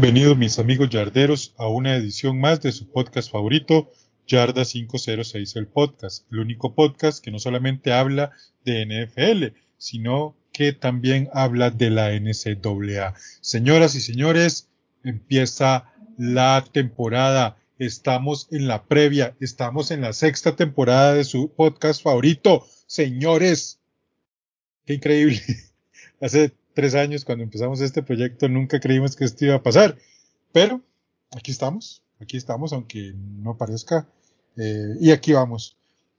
Bienvenidos mis amigos yarderos a una edición más de su podcast favorito, Yarda 506 el podcast, el único podcast que no solamente habla de NFL, sino que también habla de la NCAA. Señoras y señores, empieza la temporada. Estamos en la previa, estamos en la sexta temporada de su podcast favorito. Señores, qué increíble. tres años cuando empezamos este proyecto nunca creímos que esto iba a pasar, pero aquí estamos, aquí estamos, aunque no parezca, eh, y aquí vamos.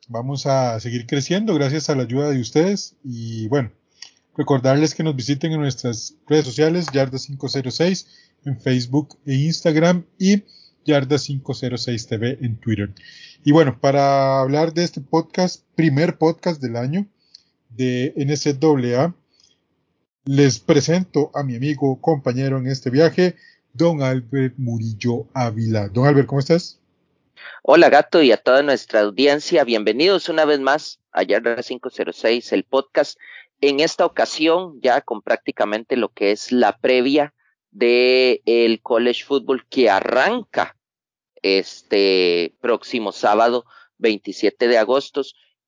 Vamos a seguir creciendo gracias a la ayuda de ustedes y bueno, Recordarles que nos visiten en nuestras redes sociales, Yarda506 en Facebook e Instagram y Yarda506 TV en Twitter. Y bueno, para hablar de este podcast, primer podcast del año de NCAA, les presento a mi amigo, compañero en este viaje, don Albert Murillo Ávila. Don Albert, ¿cómo estás? Hola gato y a toda nuestra audiencia, bienvenidos una vez más a Yarda 506, el podcast en esta ocasión ya con prácticamente lo que es la previa de el college football que arranca este próximo sábado 27 de agosto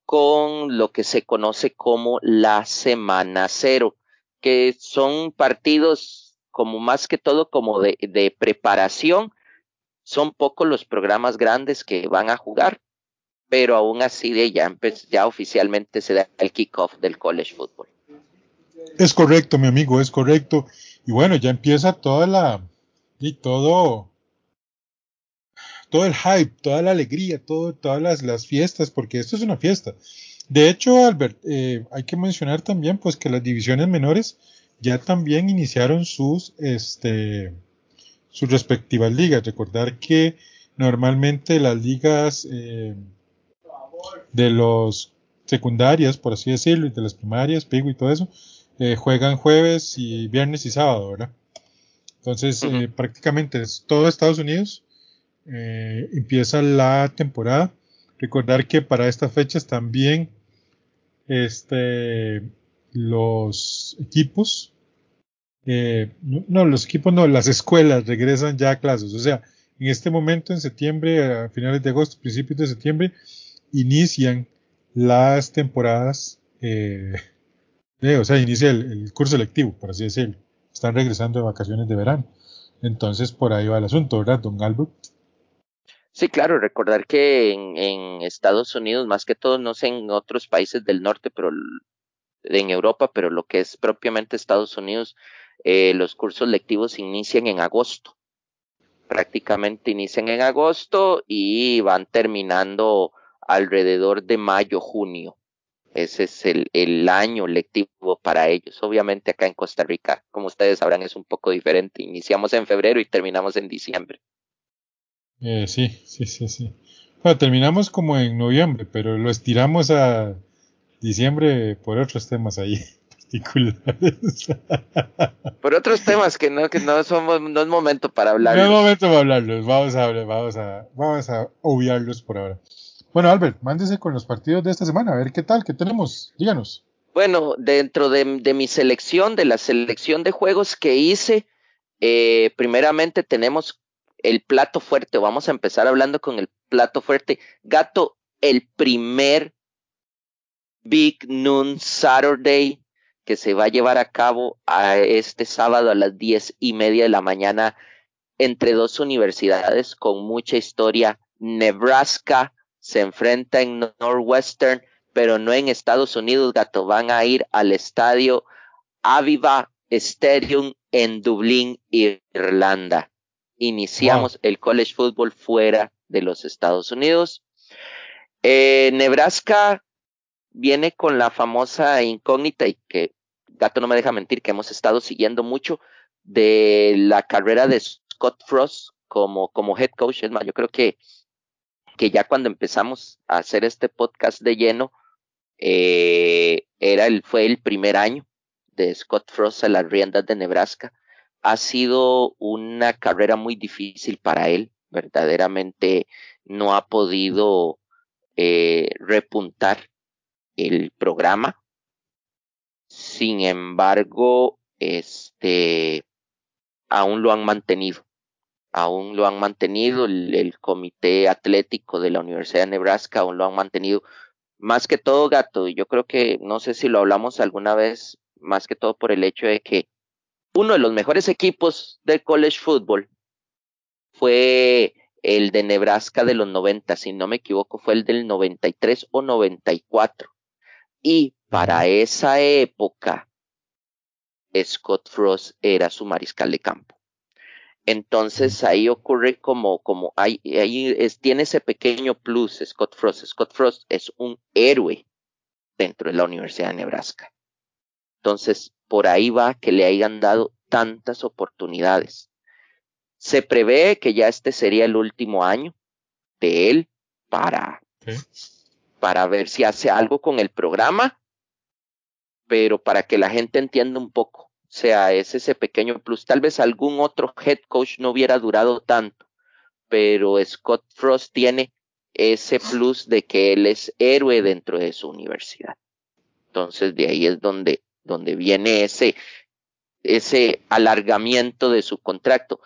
con lo que se conoce como la semana cero, que son partidos como más que todo como de, preparación. Son pocos los programas grandes que van a jugar, pero aún así de ya, ya oficialmente se da el kickoff del college football. Es correcto, mi amigo, es correcto. Y bueno, ya empieza toda la y todo todo el hype, toda la alegría, todo, todas las, las fiestas, porque esto es una fiesta. De hecho, Albert, eh, hay que mencionar también pues que las divisiones menores ya también iniciaron sus este sus respectivas ligas. Recordar que normalmente las ligas eh, de los secundarias, por así decirlo, y de las primarias, Pigo y todo eso, eh, juegan jueves y viernes y sábado, ¿verdad? Entonces, eh, prácticamente es todo Estados Unidos eh, empieza la temporada. Recordar que para estas fechas también este, los equipos, no, no, los equipos no, las escuelas regresan ya a clases. O sea, en este momento, en septiembre, a finales de agosto, principios de septiembre, inician las temporadas, eh, de, o sea, inicia el, curso lectivo, por así decirlo. Están regresando de vacaciones de verano. Entonces, por ahí va el asunto, ¿verdad, don Albert? Sí, claro, recordar que en, en, Estados Unidos, más que todo, no sé en otros países del norte, pero en Europa, pero lo que es propiamente Estados Unidos, eh, los cursos lectivos inician en agosto. Prácticamente inician en agosto y van terminando alrededor de mayo, junio. Ese es el, el, año lectivo para ellos. Obviamente acá en Costa Rica, como ustedes sabrán, es un poco diferente. Iniciamos en febrero y terminamos en diciembre. Eh, sí, sí, sí, sí. Bueno, terminamos como en noviembre, pero lo estiramos a diciembre por otros temas ahí particulares. Por otros temas que no, que no somos, no es momento para hablar. No es momento para hablarlos. Vamos a, vamos a, vamos a obviarlos por ahora. Bueno, Albert, mándese con los partidos de esta semana, a ver qué tal, qué tenemos, díganos. Bueno, dentro de, de mi selección, de la selección de juegos que hice, eh, primeramente tenemos el plato fuerte, vamos a empezar hablando con el plato fuerte. Gato, el primer Big Noon Saturday que se va a llevar a cabo a este sábado a las diez y media de la mañana entre dos universidades con mucha historia. Nebraska se enfrenta en Northwestern, pero no en Estados Unidos, gato. Van a ir al estadio Aviva Stadium en Dublín, Irlanda. Iniciamos el college football fuera de los Estados Unidos. Eh, Nebraska viene con la famosa incógnita y que Gato no me deja mentir que hemos estado siguiendo mucho de la carrera de Scott Frost como, como head coach. Es más, yo creo que, que ya cuando empezamos a hacer este podcast de lleno, eh, era el, fue el primer año de Scott Frost a las riendas de Nebraska. Ha sido una carrera muy difícil para él. Verdaderamente no ha podido eh, repuntar el programa. Sin embargo, este, aún lo han mantenido. Aún lo han mantenido el, el, comité atlético de la Universidad de Nebraska, aún lo han mantenido. Más que todo, gato, yo creo que, no sé si lo hablamos alguna vez, más que todo por el hecho de que uno de los mejores equipos del college football fue el de Nebraska de los 90, si no me equivoco, fue el del 93 o 94. Y para esa época, Scott Frost era su mariscal de campo. Entonces ahí ocurre como, como ahí, ahí es, tiene ese pequeño plus Scott Frost. Scott Frost es un héroe dentro de la Universidad de Nebraska. Entonces, por ahí va que le hayan dado tantas oportunidades. Se prevé que ya este sería el último año de él para, para ver si hace algo con el programa, pero para que la gente entienda un poco. O sea, es ese pequeño plus. Tal vez algún otro head coach no hubiera durado tanto, pero Scott Frost tiene ese plus de que él es héroe dentro de su universidad. Entonces, de ahí es donde, donde viene ese, ese alargamiento de su contrato.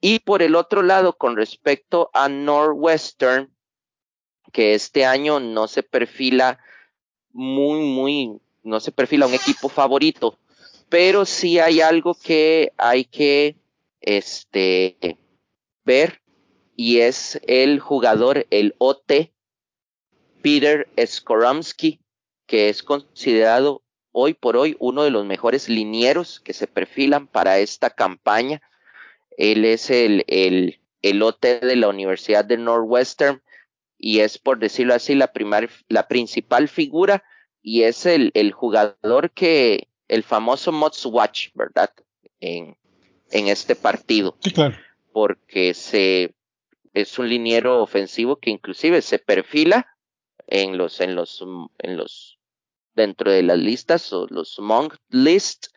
Y por el otro lado, con respecto a Northwestern, que este año no se perfila muy, muy, no se perfila un equipo favorito, pero sí hay algo que hay que este, ver y es el jugador, el OT, Peter Skoromsky, que es considerado hoy por hoy uno de los mejores linieros que se perfilan para esta campaña él es el, el, el de la Universidad de Northwestern y es, por decirlo así, la, primar, la principal figura y es el, el jugador que, el famoso Mods Watch, ¿verdad? En, en este partido. Sí, claro. Porque se, es un liniero ofensivo que inclusive se perfila en los, en los, en los, dentro de las listas o los monk list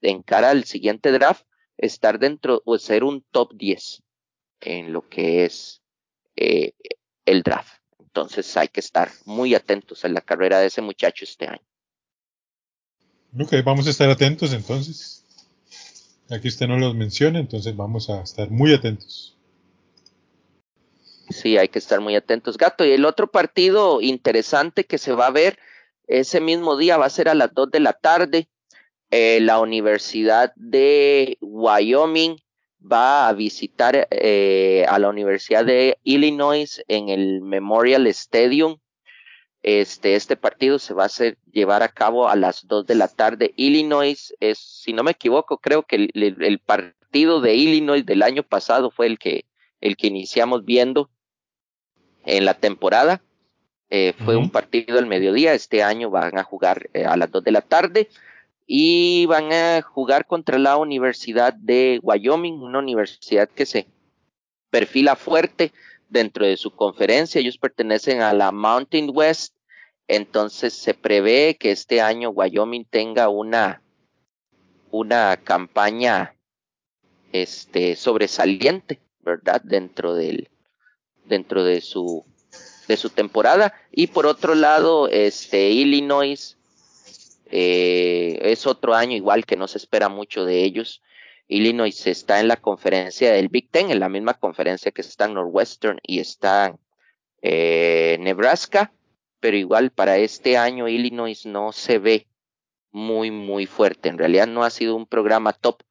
en cara al siguiente draft estar dentro o ser un top 10 en lo que es eh, el draft. Entonces hay que estar muy atentos en la carrera de ese muchacho este año. Ok, vamos a estar atentos entonces. Aquí usted no los menciona, entonces vamos a estar muy atentos. Sí, hay que estar muy atentos, gato. Y el otro partido interesante que se va a ver ese mismo día va a ser a las 2 de la tarde eh, la Universidad de Wyoming va a visitar eh, a la Universidad de Illinois en el Memorial Stadium. Este, este partido se va a llevar a cabo a las dos de la tarde. Illinois es, si no me equivoco, creo que el, el partido de Illinois del año pasado fue el que, el que iniciamos viendo en la temporada. Eh, fue un partido al mediodía. Este año van a jugar eh, a las dos de la tarde y van a jugar contra la Universidad de Wyoming, una universidad que se perfila fuerte dentro de su conferencia. Ellos pertenecen a la Mountain West, entonces se prevé que este año Wyoming tenga una una campaña este sobresaliente, ¿verdad? Dentro del dentro de su de su temporada y por otro lado este Illinois eh, es otro año igual que no se espera mucho de ellos. Illinois está en la conferencia del Big Ten, en la misma conferencia que está en Northwestern y está eh, Nebraska, pero igual para este año Illinois no se ve muy, muy fuerte. En realidad no ha sido un programa top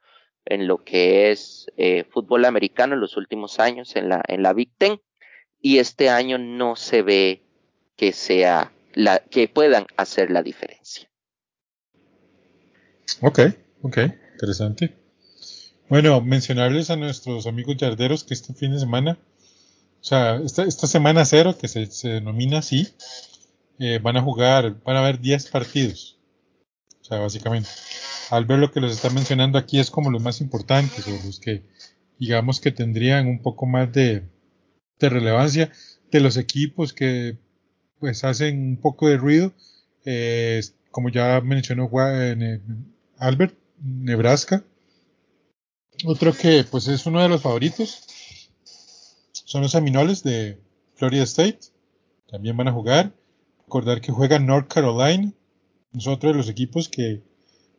en lo que es eh, fútbol americano en los últimos años en la, en la Big Ten y este año no se ve que sea la, que puedan hacer la diferencia. Ok, ok, interesante. Bueno, mencionarles a nuestros amigos yarderos que este fin de semana, o sea, esta, esta semana cero, que se, se denomina así, eh, van a jugar, van a haber 10 partidos. O sea, básicamente. Al ver lo que les está mencionando aquí es como los más importantes o los que digamos que tendrían un poco más de, de relevancia de los equipos que pues hacen un poco de ruido. Eh, como ya mencionó eh, Albert, Nebraska. Otro que pues es uno de los favoritos son los Seminoles de Florida State. También van a jugar. Recordar que juega North Carolina. Es otro de los equipos que,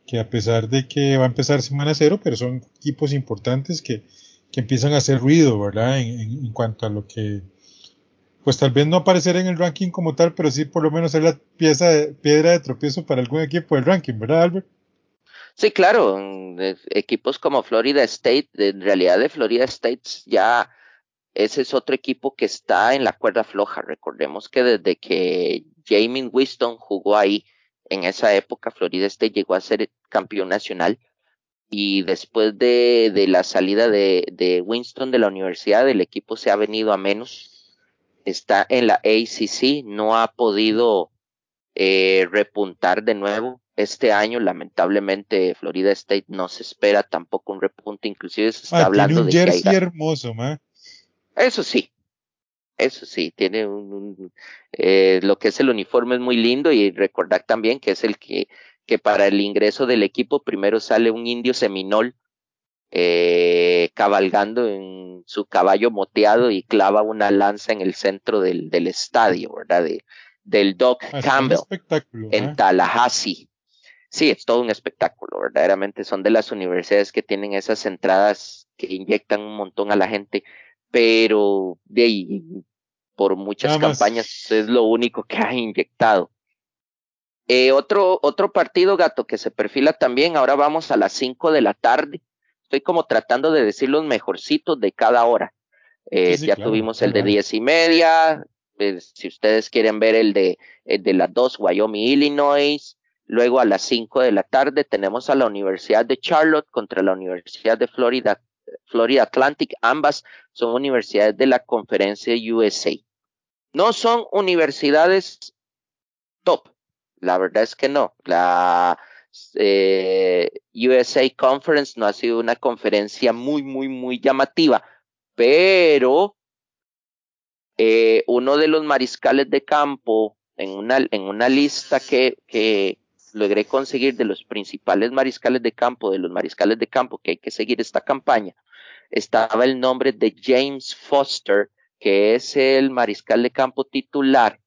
que a pesar de que va a empezar semana cero, pero son equipos importantes que, que empiezan a hacer ruido, ¿verdad? En, cuanto a lo que, pues tal vez no aparecer en el ranking como tal, pero sí por lo menos ser la pieza de, piedra de tropiezo para algún equipo del ranking, ¿verdad, Albert? Sí, claro, equipos como Florida State, en realidad de Florida State ya ese es otro equipo que está en la cuerda floja. Recordemos que desde que Jamie Winston jugó ahí, en esa época Florida State llegó a ser campeón nacional y después de, de la salida de, de, Winston de la universidad, el equipo se ha venido a menos. Está en la ACC, no ha podido eh, repuntar de nuevo. Este año, lamentablemente, Florida State no se espera tampoco un repunte, inclusive se está ah, hablando tiene un de jersey hermoso, ma. Eso sí, eso sí, tiene un, un eh, lo que es el uniforme es muy lindo y recordar también que es el que, que para el ingreso del equipo primero sale un indio seminol eh, cabalgando en su caballo moteado y clava una lanza en el centro del, del estadio, ¿verdad? De, del Doc Campbell espectáculo, en ma. Tallahassee. Sí, es todo un espectáculo, verdaderamente son de las universidades que tienen esas entradas que inyectan un montón a la gente, pero de ahí, por muchas Nada más. campañas es lo único que ha inyectado. Eh, otro, otro partido, gato, que se perfila también, ahora vamos a las 5 de la tarde. Estoy como tratando de decir los mejorcitos de cada hora. Eh, Sí, sí, ya claro, tuvimos el de diez y media, eh, si ustedes quieren ver el de, el de las dos, Wyoming, Illinois. Luego a las 5 de la tarde tenemos a la Universidad de Charlotte contra la Universidad de Florida, Florida Atlantic. Ambas son universidades de la conferencia USA. No son universidades top. La verdad es que no. La eh, USA Conference no ha sido una conferencia muy, muy, muy llamativa, pero eh, uno de los mariscales de campo en una, en una lista que, que logré conseguir de los principales mariscales de campo, de los mariscales de campo que hay que seguir esta campaña, estaba el nombre de James Foster, que es el mariscal de campo titular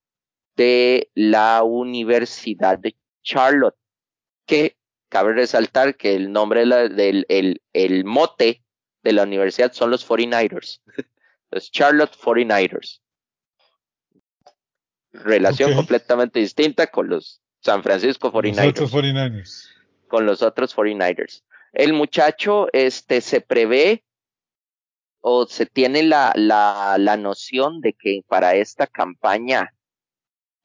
de la Universidad de Charlotte, que cabe resaltar que el nombre de la- del el, el mote de la universidad son los 49ers, los Charlotte 49ers. Relación completamente distinta con los San Francisco 49ers Nosotros 49ers. con los otros 49ers. El muchacho este, se prevé o se tiene la, la, la noción de que para esta campaña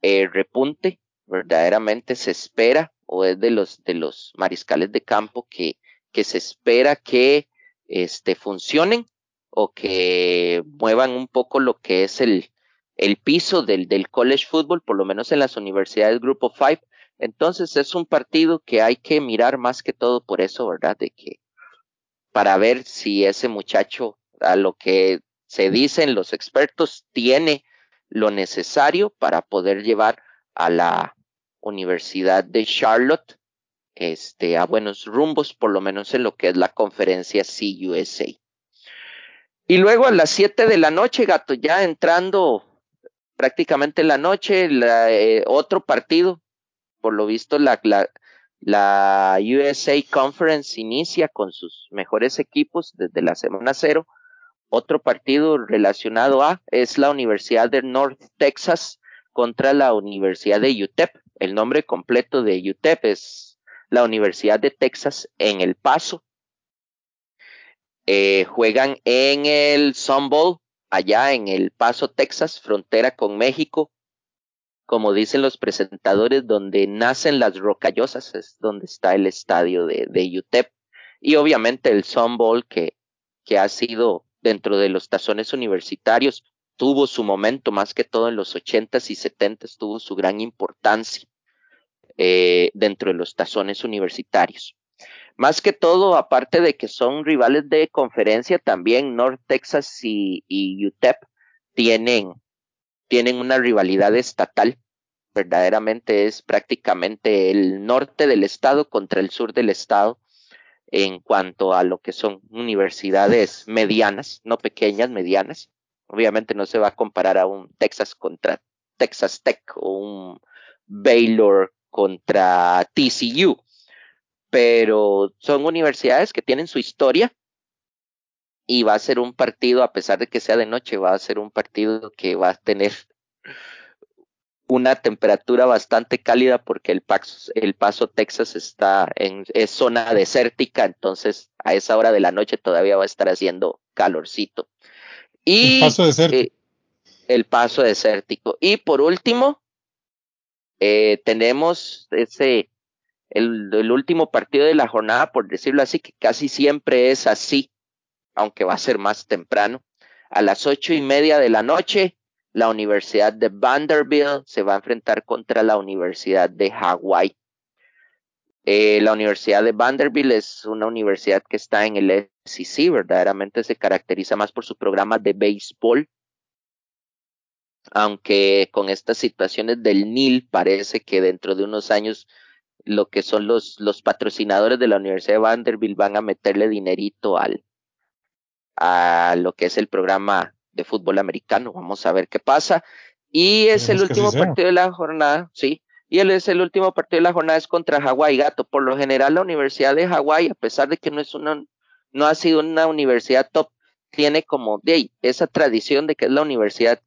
eh, repunte, verdaderamente se espera o es de los, de los mariscales de campo que, que se espera que este, funcionen o que muevan un poco lo que es el, el piso del, del college football, por lo menos en las universidades Grupo 5. Entonces es un partido que hay que mirar más que todo por eso, ¿verdad? De que para ver si ese muchacho, a lo que se dicen los expertos, tiene lo necesario para poder llevar a la Universidad de Charlotte este, a buenos rumbos, por lo menos en lo que es la conferencia CUSA. Y luego a las 7 de la noche, gato, ya entrando prácticamente en la noche, la, eh, otro partido, por lo visto la, USA Conference inicia con sus mejores equipos desde la semana cero. Otro partido relacionado a es la Universidad de North Texas contra la Universidad de UTEP. El nombre completo de UTEP es la Universidad de Texas en El Paso. Eh, juegan en el Sun Bowl, allá en El Paso, Texas, frontera con México. Como dicen los presentadores, donde nacen las rocallosas, es donde está el estadio de, de UTEP. y obviamente el Sun Bowl que, que ha sido dentro de los tazones universitarios, tuvo su momento más que todo en los ochentas y setentas, tuvo su gran importancia eh, dentro de los tazones universitarios. Más que todo, aparte de que son rivales de conferencia, también North Texas y, y UTEP tienen, tienen una rivalidad estatal. Verdaderamente es prácticamente el norte del estado contra el sur del estado en cuanto a lo que son universidades medianas, no pequeñas, medianas. Obviamente no se va a comparar a un Texas contra Texas Tech o un Baylor contra TCU, pero son universidades que tienen su historia y va a ser un partido, a pesar de que sea de noche, va a ser un partido que va a tener una temperatura bastante cálida porque el paso, el paso Texas está en es zona desértica, entonces a esa hora de la noche todavía va a estar haciendo calorcito. Y el paso desértico. Eh, el paso desértico. Y por último, eh, tenemos ese el, el último partido de la jornada, por decirlo así, que casi siempre es así, aunque va a ser más temprano. A las ocho y media de la noche, la Universidad de Vanderbilt se va a enfrentar contra la Universidad de Hawái. Eh, la Universidad de Vanderbilt es una universidad que está en el SEC, verdaderamente se caracteriza más por su programa de béisbol, aunque con estas situaciones del NIL parece que dentro de unos años lo que son los, los patrocinadores de la Universidad de Vanderbilt van a meterle dinerito al, a lo que es el programa de fútbol americano. Vamos a ver qué pasa. Y es el último partido de la jornada, sí. Y él es el último partido de la jornada es contra Hawái Gato. Por lo general, la Universidad de Hawái, a pesar de que no es una, no ha sido una universidad top, tiene como de esa tradición de que es la universidad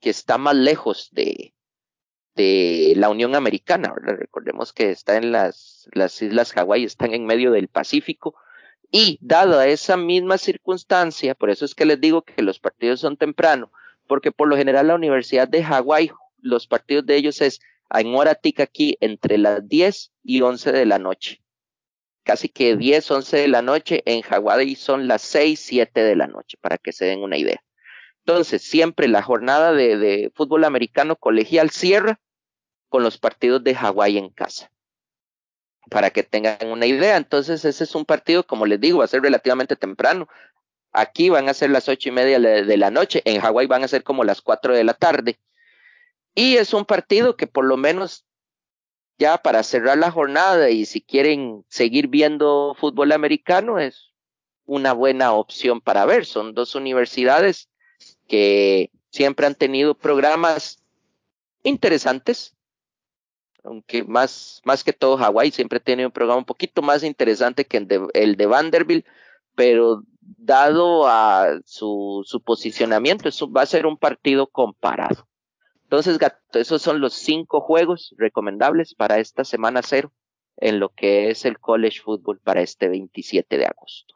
que está más lejos de, de la Unión Americana. Recordemos que está en las, las islas Hawái, están en medio del Pacífico y dada esa misma circunstancia, por eso es que les digo que los partidos son temprano, porque por lo general la Universidad de Hawái, los partidos de ellos es en hora tica aquí entre las 10 y 11 de la noche. Casi que 10, 11 de la noche, en Hawái son las 6, 7 de la noche, para que se den una idea. Entonces, siempre la jornada de, de fútbol americano colegial cierra con los partidos de Hawái en casa para que tengan una idea. Entonces, ese es un partido, como les digo, va a ser relativamente temprano. Aquí van a ser las ocho y media de la noche, en Hawái van a ser como las cuatro de la tarde. Y es un partido que por lo menos ya para cerrar la jornada y si quieren seguir viendo fútbol americano es una buena opción para ver. Son dos universidades que siempre han tenido programas interesantes, aunque más, más que todo Hawái siempre tiene un programa un poquito más interesante que el de, el de Vanderbilt, pero dado a su, su posicionamiento, eso va a ser un partido comparado. Entonces, Gato, esos son los cinco juegos recomendables para esta semana cero en lo que es el college football para este 27 de agosto.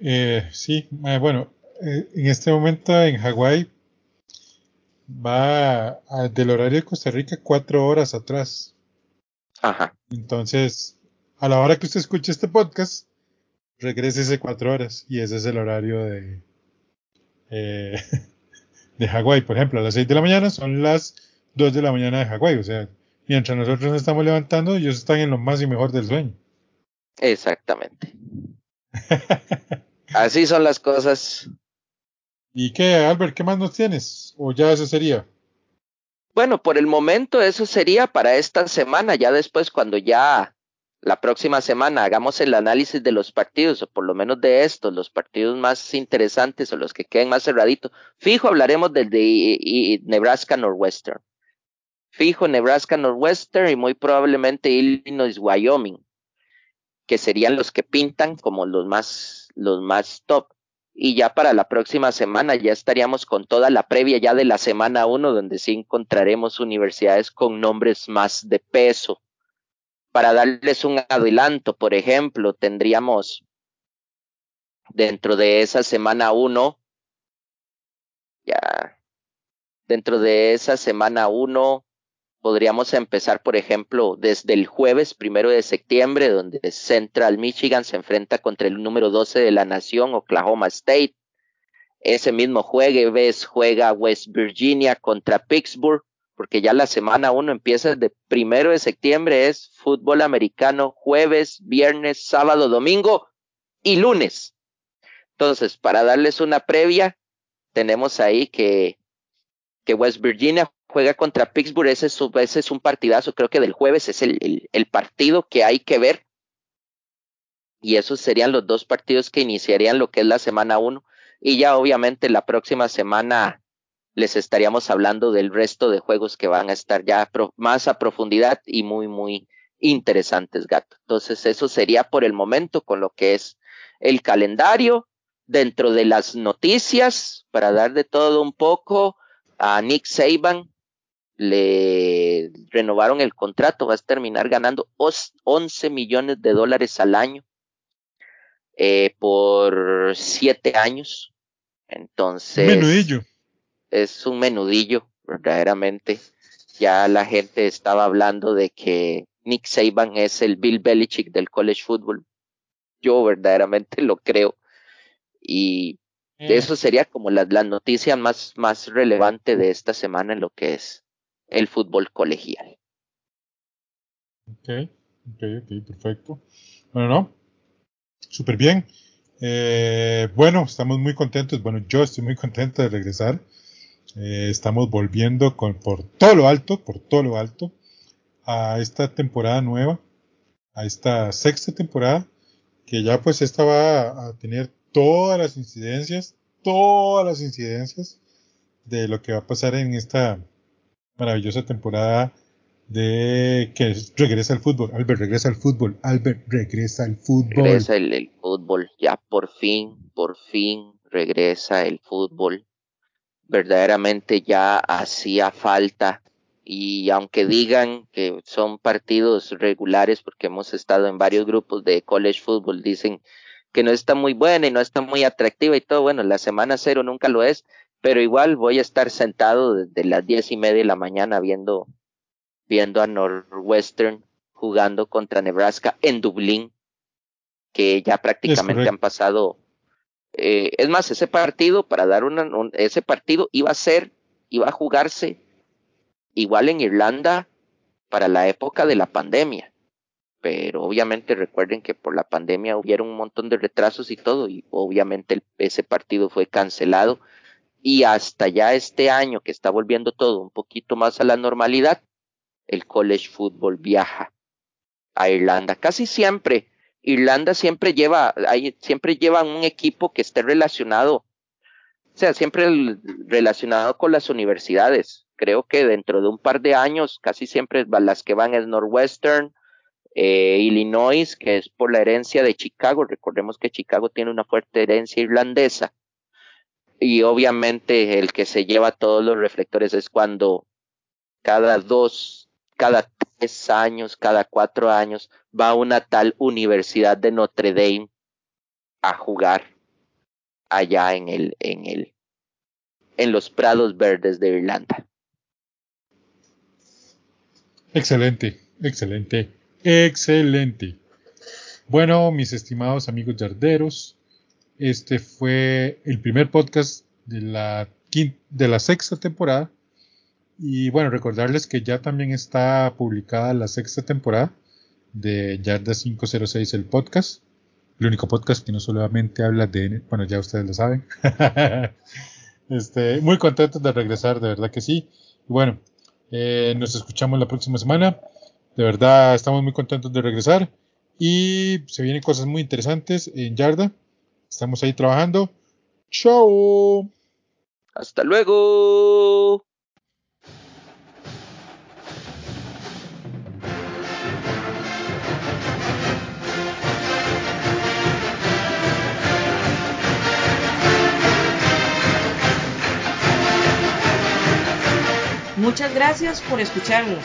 Eh, sí, eh, bueno, eh, en este momento en Hawái va del horario de Costa Rica cuatro horas atrás. Ajá. Entonces, a la hora que usted escuche este podcast, regrese cuatro horas y ese es el horario de eh, de Hawái. Por ejemplo, a las seis de la mañana son las dos de la mañana de Hawái. O sea, mientras nosotros nos estamos levantando, ellos están en lo más y mejor del sueño. Exactamente. Así son las cosas. ¿Y qué, Albert, qué más nos tienes? ¿O ya eso sería? Bueno, por el momento eso sería para esta semana. Ya después, cuando ya la próxima semana hagamos el análisis de los partidos, o por lo menos de estos, los partidos más interesantes o los que queden más cerraditos, fijo hablaremos del de Nebraska Northwestern. Fijo Nebraska Northwestern y muy probablemente Illinois Wyoming, que serían los que pintan como los más, los más top y ya para la próxima semana ya estaríamos con toda la previa ya de la semana 1 donde sí encontraremos universidades con nombres más de peso. Para darles un adelanto, por ejemplo, tendríamos dentro de esa semana 1, ya, dentro de esa semana 1 Podríamos empezar, por ejemplo, desde el jueves primero de septiembre, donde Central Michigan se enfrenta contra el número 12 de la nación, Oklahoma State. Ese mismo jueves juega West Virginia contra Pittsburgh, porque ya la semana uno empieza desde primero de septiembre, es fútbol americano, jueves, viernes, sábado, domingo y lunes. Entonces, para darles una previa, tenemos ahí que, que West Virginia juega contra Pittsburgh, ese es, ese es un partidazo, creo que del jueves es el, el, partido que hay que ver. Y esos serían los dos partidos que iniciarían lo que es la semana uno. Y ya obviamente la próxima semana les estaríamos hablando del resto de juegos que van a estar ya más a profundidad y muy, muy interesantes, gato. Entonces, eso sería por el momento con lo que es el calendario. Dentro de las noticias, para dar de todo un poco, a Nick Saban le renovaron el contrato, va a terminar ganando 11 millones de dólares al año eh, por siete años. Entonces, menudillo. es un menudillo, verdaderamente. Ya la gente estaba hablando de que Nick Saban es el Bill Belichick del college football. Yo verdaderamente lo creo. Y. eso sería como la, la noticia más, más relevante de esta semana en lo que es el fútbol colegial. Ok, ok, ok, perfecto. Bueno, no, súper bien. Eh, bueno, estamos muy contentos. Bueno, yo estoy muy contento de regresar. Eh, estamos volviendo con, por todo lo alto, por todo lo alto, a esta temporada nueva, a esta sexta temporada, que ya pues esta va a tener todas las incidencias, todas las incidencias de lo que va a pasar en esta maravillosa temporada de que regresa al fútbol. Albert regresa al fútbol. Albert regresa al fútbol. Regresa el, fútbol. Ya por fin, por fin regresa el fútbol. Verdaderamente ya hacía falta. Y aunque digan que son partidos regulares, porque hemos estado en varios grupos de college football, dicen que no está muy buena y no está muy atractiva y todo. Bueno, la semana cero nunca lo es, pero igual voy a estar sentado desde las diez y media de la mañana viendo, viendo a Northwestern jugando contra Nebraska en Dublín, que ya prácticamente han pasado. Eh, es más, ese partido, para dar una, ese partido iba a ser, iba a jugarse igual en Irlanda para la época de la pandemia. Pero obviamente recuerden que por la pandemia hubieron un montón de retrasos y todo, y obviamente ese partido fue cancelado y hasta ya este año que está volviendo todo un poquito más a la normalidad, el college football viaja a Irlanda. Casi siempre, Irlanda siempre lleva, siempre lleva un equipo que esté relacionado, o sea, siempre relacionado con las universidades. Creo que dentro de un par de años, casi siempre las que van es Northwestern, eh, Illinois, que es por la herencia de Chicago. Recordemos que Chicago tiene una fuerte herencia irlandesa y obviamente el que se lleva todos los reflectores es cuando cada dos, cada tres años, cada cuatro años va una tal Universidad de Notre Dame a jugar allá en el, en el, en los prados verdes de Irlanda. Excelente, excelente, excelente. Bueno, mis estimados amigos yarderos, este fue el primer podcast de la, de la sexta temporada. Y bueno, recordarles que ya también está publicada la sexta temporada de Yarda 506, el podcast. El único podcast que no solamente habla de... Bueno, ya ustedes lo saben. este, muy contentos de regresar, de verdad que sí. Y bueno, eh, nos escuchamos la próxima semana. De verdad, estamos muy contentos de regresar. Y se vienen cosas muy interesantes en Yarda. Estamos ahí trabajando. Chao. Hasta luego. Muchas gracias por escucharnos.